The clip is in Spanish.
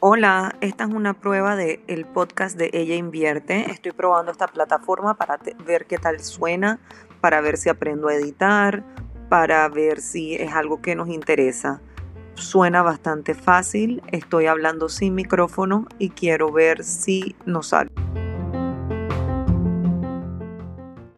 Hola, esta es una prueba del el podcast de Ella Invierte. Estoy probando esta plataforma para ver qué tal suena, para ver si aprendo a editar, para ver si es algo que nos interesa. Suena bastante fácil, estoy hablando sin micrófono y quiero ver si nos sale.